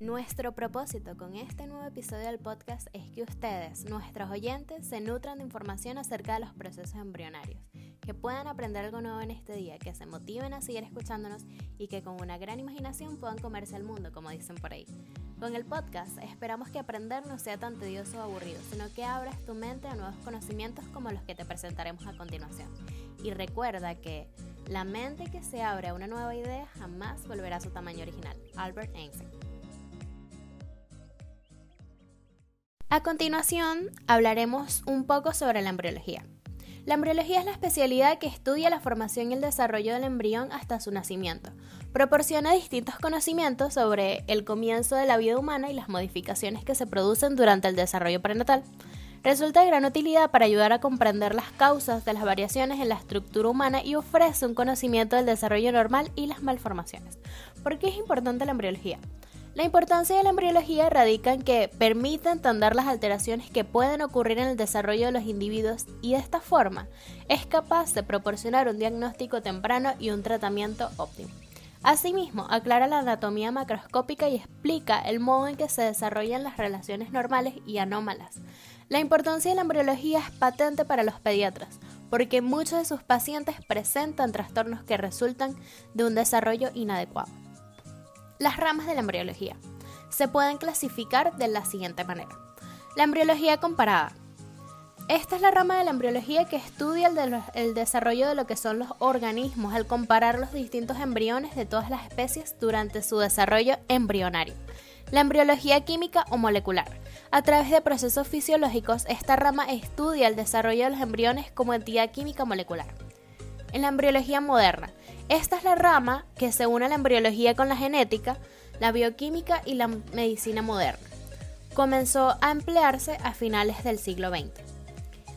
Nuestro propósito con este nuevo episodio del podcast es que ustedes, nuestros oyentes, se nutran de información acerca de los procesos embrionarios, que puedan aprender algo nuevo en este día, que se motiven a seguir escuchándonos y que con una gran imaginación puedan comerse el mundo, como dicen por ahí. Con el podcast esperamos que aprender no sea tan tedioso o aburrido, sino que abras tu mente a nuevos conocimientos como los que te presentaremos a continuación. Y recuerda que la mente que se abre a una nueva idea jamás volverá a su tamaño original. Albert Einstein. A continuación, hablaremos un poco sobre la embriología. La embriología es la especialidad que estudia la formación y el desarrollo del embrión hasta su nacimiento. Proporciona distintos conocimientos sobre el comienzo de la vida humana y las modificaciones que se producen durante el desarrollo prenatal. Resulta de gran utilidad para ayudar a comprender las causas de las variaciones en la estructura humana y ofrece un conocimiento del desarrollo normal y las malformaciones. ¿Por qué es importante la embriología? La importancia de la embriología radica en que permite entender las alteraciones que pueden ocurrir en el desarrollo de los individuos y de esta forma es capaz de proporcionar un diagnóstico temprano y un tratamiento óptimo. Asimismo, aclara la anatomía macroscópica y explica el modo en que se desarrollan las relaciones normales y anómalas. La importancia de la embriología es patente para los pediatras, porque muchos de sus pacientes presentan trastornos que resultan de un desarrollo inadecuado. Las ramas de la embriología se pueden clasificar de la siguiente manera. La embriología comparada. Esta es la rama de la embriología que estudia el, desarrollo de lo que son los organismos al comparar los distintos embriones de todas las especies durante su desarrollo embrionario. La embriología química o molecular. A través de procesos fisiológicos, esta rama estudia el desarrollo de los embriones como entidad química molecular. En la embriología moderna, esta es la rama que se une a la embriología con la genética, la bioquímica y la medicina moderna. Comenzó a emplearse a finales del siglo XX.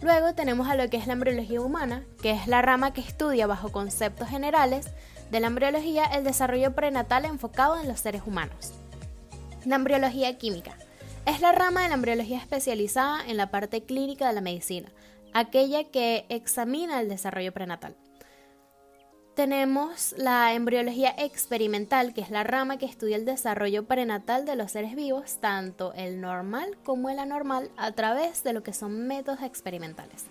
Luego tenemos a lo que es la embriología humana, que es la rama que estudia bajo conceptos generales de la embriología el desarrollo prenatal enfocado en los seres humanos. La embriología química es la rama de la embriología especializada en la parte clínica de la medicina, aquella que examina el desarrollo prenatal tenemos la embriología experimental, que es la rama que estudia el desarrollo prenatal de los seres vivos, tanto el normal como el anormal, a través de lo que son métodos experimentales.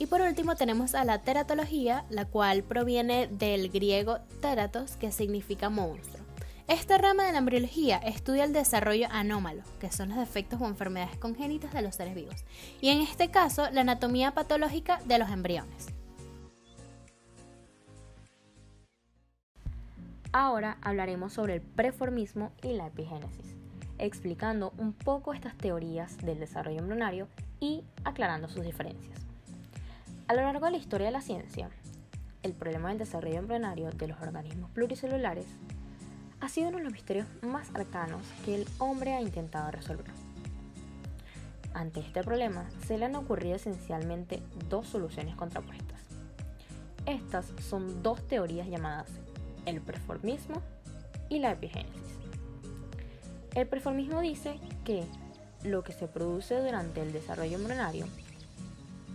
Y por último tenemos a la teratología, la cual proviene del griego teratos, que significa monstruo. Esta rama de la embriología estudia el desarrollo anómalo, que son los defectos o enfermedades congénitas de los seres vivos, y en este caso la anatomía patológica de los embriones. Ahora hablaremos sobre el preformismo y la epigénesis, explicando un poco estas teorías del desarrollo embrionario y aclarando sus diferencias. A lo largo de la historia de la ciencia, el problema del desarrollo embrionario de los organismos pluricelulares ha sido uno de los misterios más arcanos que el hombre ha intentado resolver. Ante este problema se le han ocurrido esencialmente dos soluciones contrapuestas. Estas son dos teorías llamadas el performismo y la epigénesis. El performismo dice que lo que se produce durante el desarrollo embrionario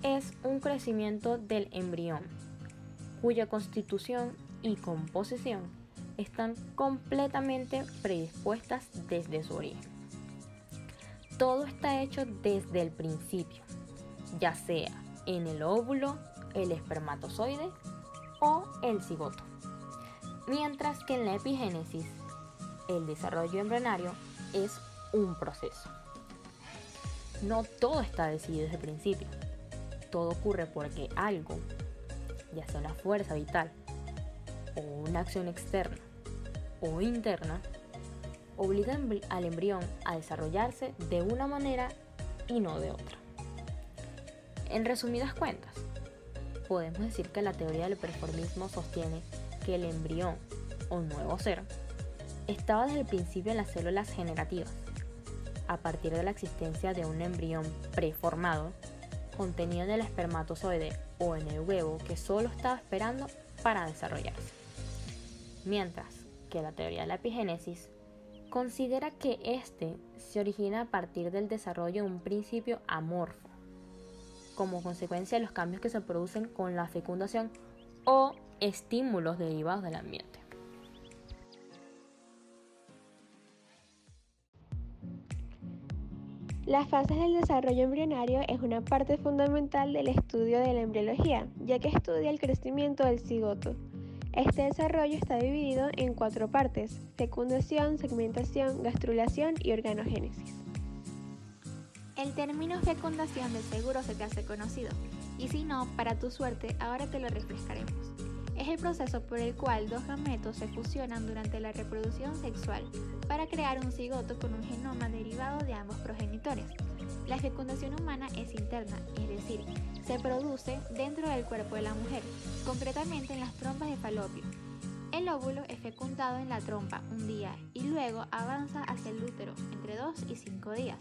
es un crecimiento del embrión, cuya constitución y composición están completamente predispuestas desde su origen. Todo está hecho desde el principio, ya sea en el óvulo, el espermatozoide o el cigoto mientras que en la epigénesis el desarrollo embrionario es un proceso. No todo está decidido desde el principio. Todo ocurre porque algo, ya sea una fuerza vital o una acción externa o interna, obliga al embrión a desarrollarse de una manera y no de otra. En resumidas cuentas, podemos decir que la teoría del performismo sostiene que el embrión o nuevo ser estaba desde el principio en las células generativas, a partir de la existencia de un embrión preformado contenido en el espermatozoide o en el huevo que solo estaba esperando para desarrollarse. Mientras que la teoría de la epigénesis considera que éste se origina a partir del desarrollo de un principio amorfo, como consecuencia de los cambios que se producen con la fecundación o estímulos derivados del ambiente. Las fases del desarrollo embrionario es una parte fundamental del estudio de la embriología, ya que estudia el crecimiento del cigoto. Este desarrollo está dividido en cuatro partes, fecundación, segmentación, gastrulación y organogénesis. El término fecundación de seguro se te hace conocido, y si no, para tu suerte, ahora te lo refrescaremos. Es el proceso por el cual dos gametos se fusionan durante la reproducción sexual para crear un cigoto con un genoma derivado de ambos progenitores. La fecundación humana es interna, es decir, se produce dentro del cuerpo de la mujer, concretamente en las trompas de falopio. El óvulo es fecundado en la trompa un día y luego avanza hacia el útero entre 2 y 5 días.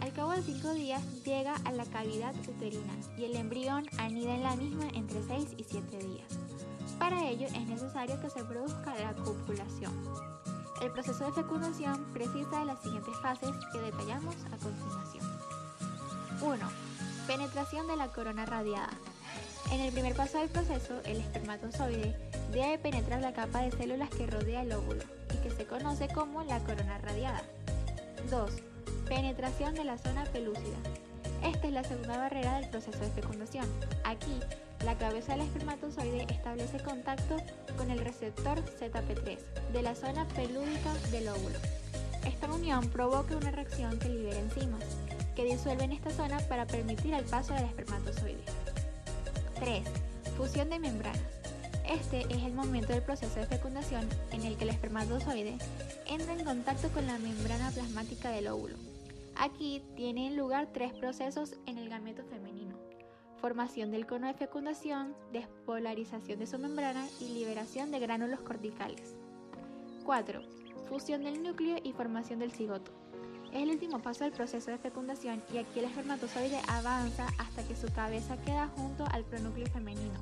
Al cabo de 5 días llega a la cavidad uterina y el embrión anida en la misma entre 6 y 7 días. Para ello es necesario que se produzca la copulación. El proceso de fecundación precisa de las siguientes fases que detallamos a continuación. 1. Penetración de la corona radiada. En el primer paso del proceso, el espermatozoide debe penetrar la capa de células que rodea el óvulo y que se conoce como la corona radiada. 2. Penetración de la zona pelúcida. Esta es la segunda barrera del proceso de fecundación. Aquí, la cabeza del espermatozoide establece contacto con el receptor ZP3 de la zona pelúdica del óvulo. Esta unión provoca una reacción que libera enzimas, que disuelven esta zona para permitir el paso del espermatozoide. 3. Fusión de membranas. Este es el momento del proceso de fecundación en el que el espermatozoide entra en contacto con la membrana plasmática del óvulo. Aquí tienen lugar tres procesos en el gameto femenino formación del cono de fecundación, despolarización de su membrana y liberación de gránulos corticales. 4. Fusión del núcleo y formación del cigoto. Es el último paso del proceso de fecundación y aquí el espermatozoide avanza hasta que su cabeza queda junto al pronúcleo femenino.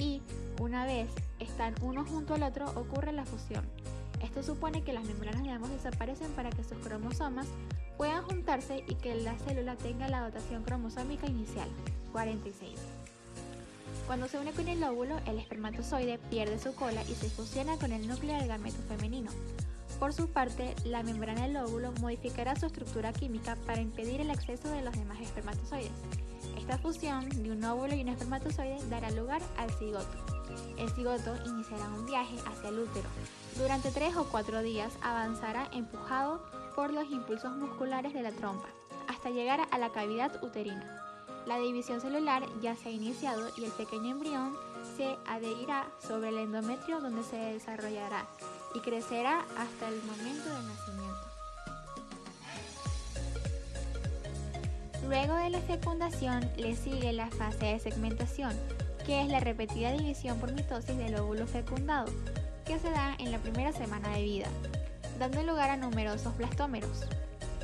Y, una vez están uno junto al otro, ocurre la fusión. Esto supone que las membranas de ambos desaparecen para que sus cromosomas puedan juntarse y que la célula tenga la dotación cromosómica inicial. 46. Cuando se une con el óvulo, el espermatozoide pierde su cola y se fusiona con el núcleo del gameto femenino. Por su parte, la membrana del óvulo modificará su estructura química para impedir el acceso de los demás espermatozoides. Esta fusión de un óvulo y un espermatozoide dará lugar al cigoto. El cigoto iniciará un viaje hacia el útero. Durante 3 o 4 días avanzará empujado por los impulsos musculares de la trompa, hasta llegar a la cavidad uterina. La división celular ya se ha iniciado y el pequeño embrión se adherirá sobre el endometrio donde se desarrollará y crecerá hasta el momento del nacimiento. Luego de la fecundación le sigue la fase de segmentación, que es la repetida división por mitosis del óvulo fecundado, que se da en la primera semana de vida, dando lugar a numerosos blastómeros.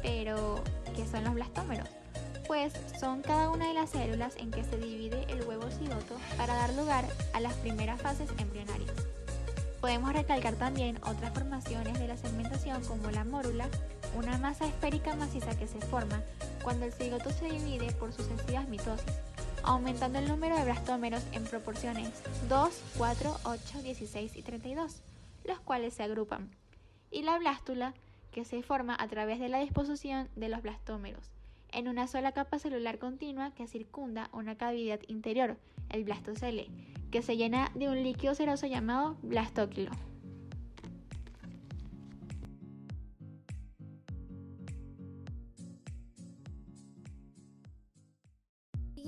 Pero, ¿qué son los blastómeros? pues son cada una de las células en que se divide el huevo cigoto para dar lugar a las primeras fases embrionarias. Podemos recalcar también otras formaciones de la segmentación como la mórula, una masa esférica maciza que se forma cuando el cigoto se divide por sucesivas mitosis, aumentando el número de blastómeros en proporciones 2, 4, 8, 16 y 32, los cuales se agrupan, y la blástula, que se forma a través de la disposición de los blastómeros, en una sola capa celular continua que circunda una cavidad interior, el blastocele, que se llena de un líquido seroso llamado blastóquilo.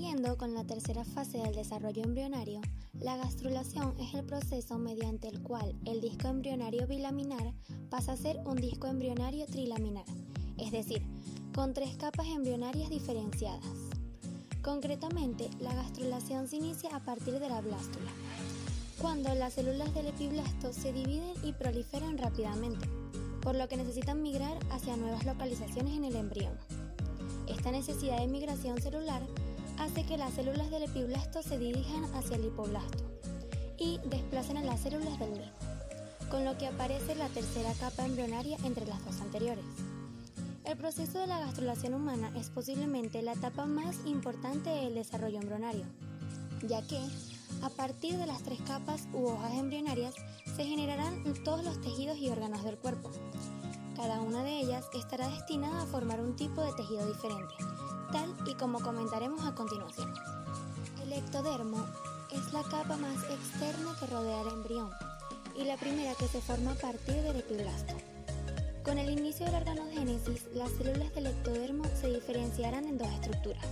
Siguiendo con la tercera fase del desarrollo embrionario, la gastrulación es el proceso mediante el cual el disco embrionario bilaminar pasa a ser un disco embrionario trilaminar, es decir, con tres capas embrionarias diferenciadas. Concretamente, la gastrulación se inicia a partir de la blástula, cuando las células del epiblasto se dividen y proliferan rápidamente, por lo que necesitan migrar hacia nuevas localizaciones en el embrión. Esta necesidad de migración celular hace que las células del epiblasto se dirijan hacia el hipoblasto y desplacen a las células del mismo, con lo que aparece la tercera capa embrionaria entre las dos anteriores. El proceso de la gastrulación humana es posiblemente la etapa más importante del desarrollo embrionario, ya que a partir de las tres capas u hojas embrionarias se generarán todos los tejidos y órganos del cuerpo. Cada una de ellas estará destinada a formar un tipo de tejido diferente, tal y como comentaremos a continuación. El ectodermo es la capa más externa que rodea al embrión y la primera que se forma a partir del epiblasto. Con el inicio de la organogénesis, las células del ectodermo se diferenciarán en dos estructuras.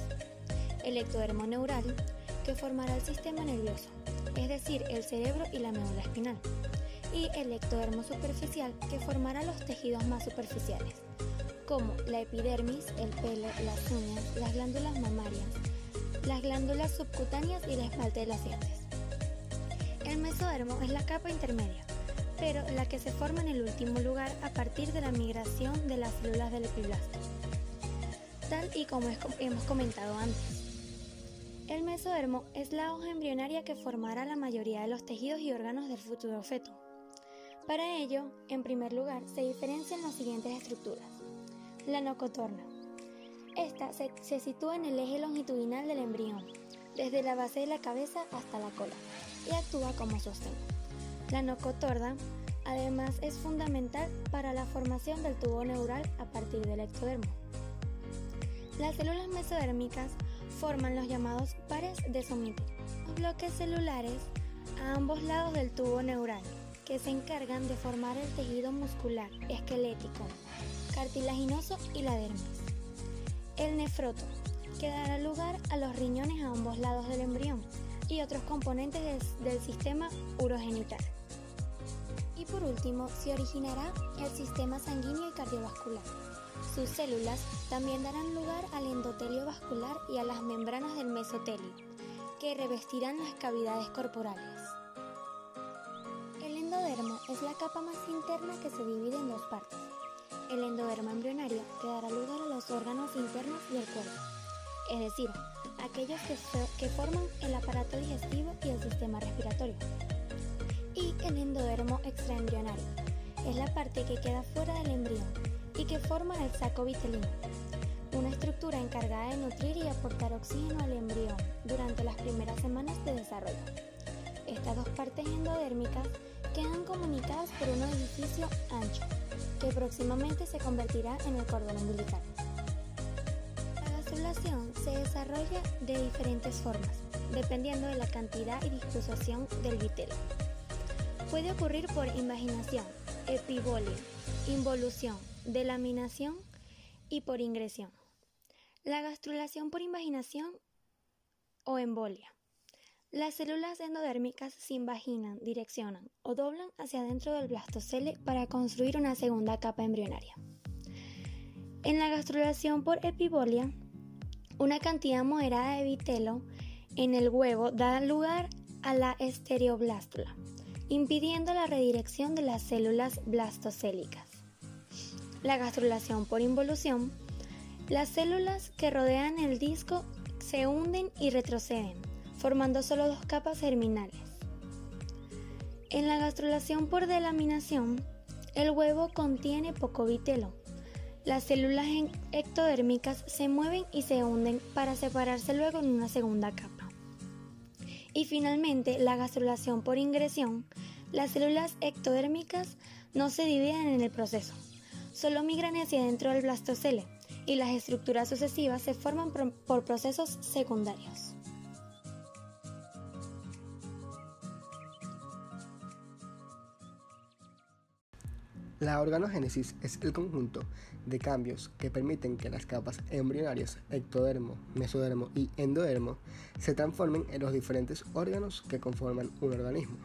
El ectodermo neural, que formará el sistema nervioso, es decir, el cerebro y la médula espinal, y el ectodermo superficial, que formará los tejidos más superficiales, como la epidermis, el pelo, las uñas, las glándulas mamarias, las glándulas subcutáneas y la esmalte de los dientes. El mesodermo es la capa intermedia, pero la que se forma en el último lugar a partir de la migración de las células del epiblasto, tal y como hemos comentado antes. El mesodermo es la hoja embrionaria que formará la mayoría de los tejidos y órganos del futuro feto. Para ello, en primer lugar, se diferencian las siguientes estructuras. La nocotorna, esta se, sitúa en el eje longitudinal del embrión, desde la base de la cabeza hasta la cola, y actúa como sostén. La nocotorda, además, es fundamental para la formación del tubo neural a partir del ectodermo. Las células mesodérmicas forman los llamados pares de Somitti, bloques celulares a ambos lados del tubo neural, que se encargan de formar el tejido muscular, esquelético, cartilaginoso y la dermis el nefroto, que dará lugar a los riñones a ambos lados del embrión y otros componentes del, sistema urogenital. Y por último, se originará el sistema sanguíneo y cardiovascular. Sus células también darán lugar al endotelio vascular y a las membranas del mesotelio, que revestirán las cavidades corporales. El endodermo es la capa más interna que se divide en dos partes el endodermo embrionario que dará lugar a los órganos internos del cuerpo, es decir, aquellos que, que forman el aparato digestivo y el sistema respiratorio. Y el endodermo extraembrionario es la parte que queda fuera del embrión y que forma el saco vitelino, una estructura encargada de nutrir y aportar oxígeno al embrión durante las primeras semanas de desarrollo. Estas dos partes endodérmicas quedan comunicadas por un edificio ancho que próximamente se convertirá en el cordón umbilical. La gastrulación se desarrolla de diferentes formas, dependiendo de la cantidad y disposición del vitelo. Puede ocurrir por invaginación, epibolia, involución, delaminación y por ingresión. La gastrulación por invaginación o embolia las células endodérmicas se invaginan, direccionan o doblan hacia adentro del blastocele para construir una segunda capa embrionaria. En la gastrulación por epibolia, una cantidad moderada de vitelo en el huevo da lugar a la estereoblástula, impidiendo la redirección de las células blastocélicas. La gastrulación por involución, las células que rodean el disco se hunden y retroceden, formando solo dos capas germinales. En la gastrulación por delaminación, el huevo contiene poco vitelo. Las células ectodérmicas se mueven y se hunden para separarse luego en una segunda capa. Y finalmente, la gastrulación por ingresión, las células ectodérmicas no se dividen en el proceso, solo migran hacia dentro del blastocele y las estructuras sucesivas se forman por procesos secundarios. La organogénesis es el conjunto de cambios que permiten que las capas embrionarias, ectodermo, mesodermo y endodermo, se transformen en los diferentes órganos que conforman un organismo.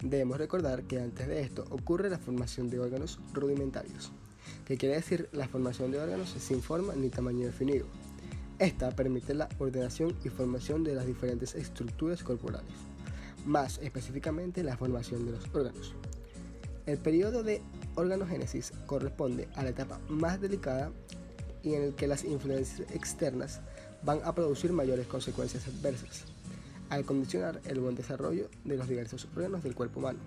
Debemos recordar que antes de esto ocurre la formación de órganos rudimentarios, que quiere decir la formación de órganos sin forma ni tamaño definido. Esta permite la ordenación y formación de las diferentes estructuras corporales, más específicamente la formación de los órganos. El periodo de organogénesis corresponde a la etapa más delicada y en el que las influencias externas van a producir mayores consecuencias adversas, al condicionar el buen desarrollo de los diversos órganos del cuerpo humano.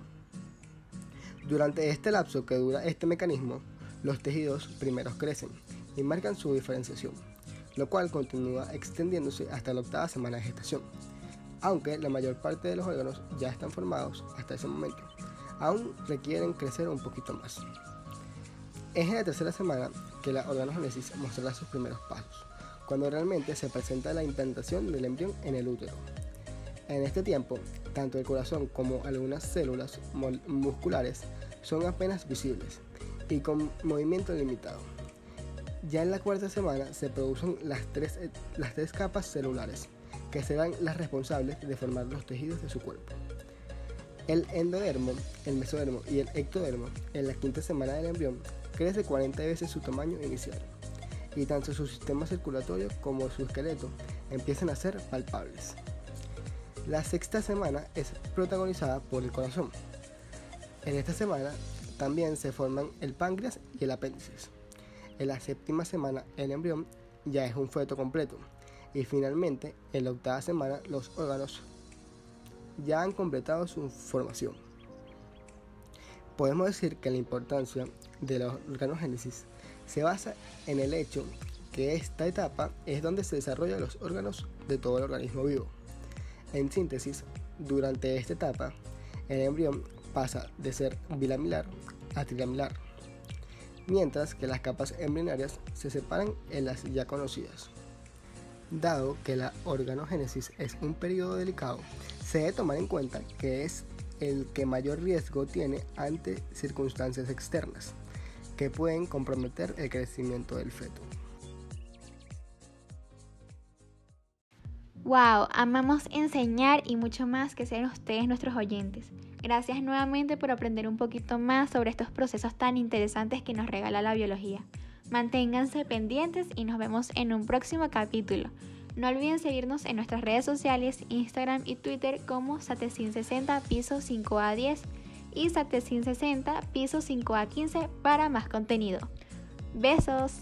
Durante este lapso que dura este mecanismo, los tejidos primeros crecen y marcan su diferenciación, lo cual continúa extendiéndose hasta la octava semana de gestación, aunque la mayor parte de los órganos ya están formados hasta ese momento aún requieren crecer un poquito más. Es en la tercera semana que la organogénesis mostrará sus primeros pasos, cuando realmente se presenta la implantación del embrión en el útero. En este tiempo, tanto el corazón como algunas células musculares son apenas visibles y con movimiento limitado. Ya en la cuarta semana se producen las tres, las tres capas celulares, que serán las responsables de formar los tejidos de su cuerpo. El endodermo, el mesodermo y el ectodermo en la quinta semana del embrión crece 40 veces su tamaño inicial y tanto su sistema circulatorio como su esqueleto empiezan a ser palpables. La sexta semana es protagonizada por el corazón. En esta semana también se forman el páncreas y el apéndice. En la séptima semana el embrión ya es un feto completo y finalmente en la octava semana los órganos ya han completado su formación. Podemos decir que la importancia de la organogénesis se basa en el hecho que esta etapa es donde se desarrollan los órganos de todo el organismo vivo. En síntesis, durante esta etapa, el embrión pasa de ser bilamilar a trilamilar, mientras que las capas embrionarias se separan en las ya conocidas. Dado que la organogénesis es un periodo delicado, se debe tomar en cuenta que es el que mayor riesgo tiene ante circunstancias externas que pueden comprometer el crecimiento del feto. Wow, amamos enseñar y mucho más que sean ustedes nuestros oyentes. Gracias nuevamente por aprender un poquito más sobre estos procesos tan interesantes que nos regala la biología. Manténganse pendientes y nos vemos en un próximo capítulo. No olviden seguirnos en nuestras redes sociales, Instagram y Twitter como Satecin60 piso 5A10 y Satecin60 piso 5A15 para más contenido. Besos.